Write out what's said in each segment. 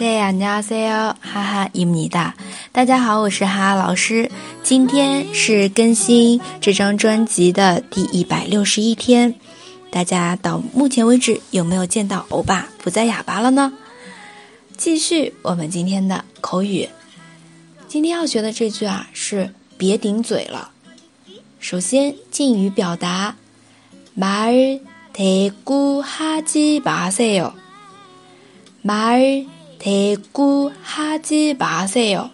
对呀，你好，C O，哈哈，伊姆尼达，大家好，我是哈哈老师。今天是更新这张专辑的第一百六十一天，大家到目前为止有没有见到欧巴不再哑巴了呢？继续我们今天的口语，今天要学的这句啊是别顶嘴了。首先敬语表达，말대꾸하지마세 요， 말。 대꾸하지마세 요，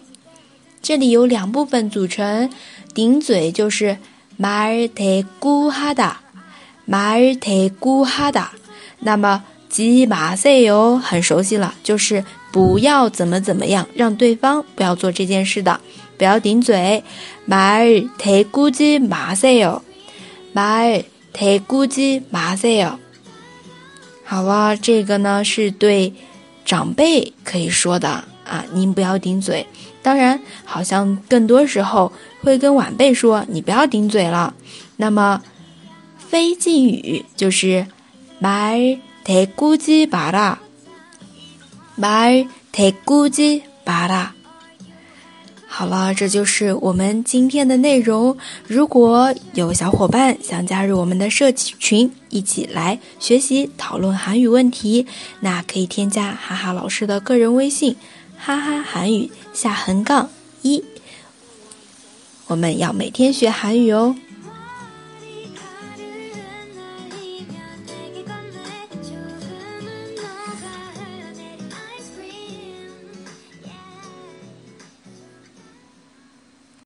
这里有两部分组成，顶嘴就是말대꾸하 다， 말대꾸하 다。 那么지마세 요， 很熟悉了，就是不要怎么怎么样，让对方不要做这件事的，不要顶嘴。말대꾸지마세 요， 말대꾸지마세 요。 好了，这个呢是对。 长辈可以说的啊，您不要顶嘴。当然，好像更多时候会跟晚辈说，你不要顶嘴了。那么，非敬语就是말대꾸지마 라， 말대꾸지마 라。 好了，这就是我们今天的内容。如果有小伙伴想加入我们的社群，一起来学习讨论韩语问题，那可以添加哈哈老师的个人微信：哈哈韩语下横杠一。我们要每天学韩语哦。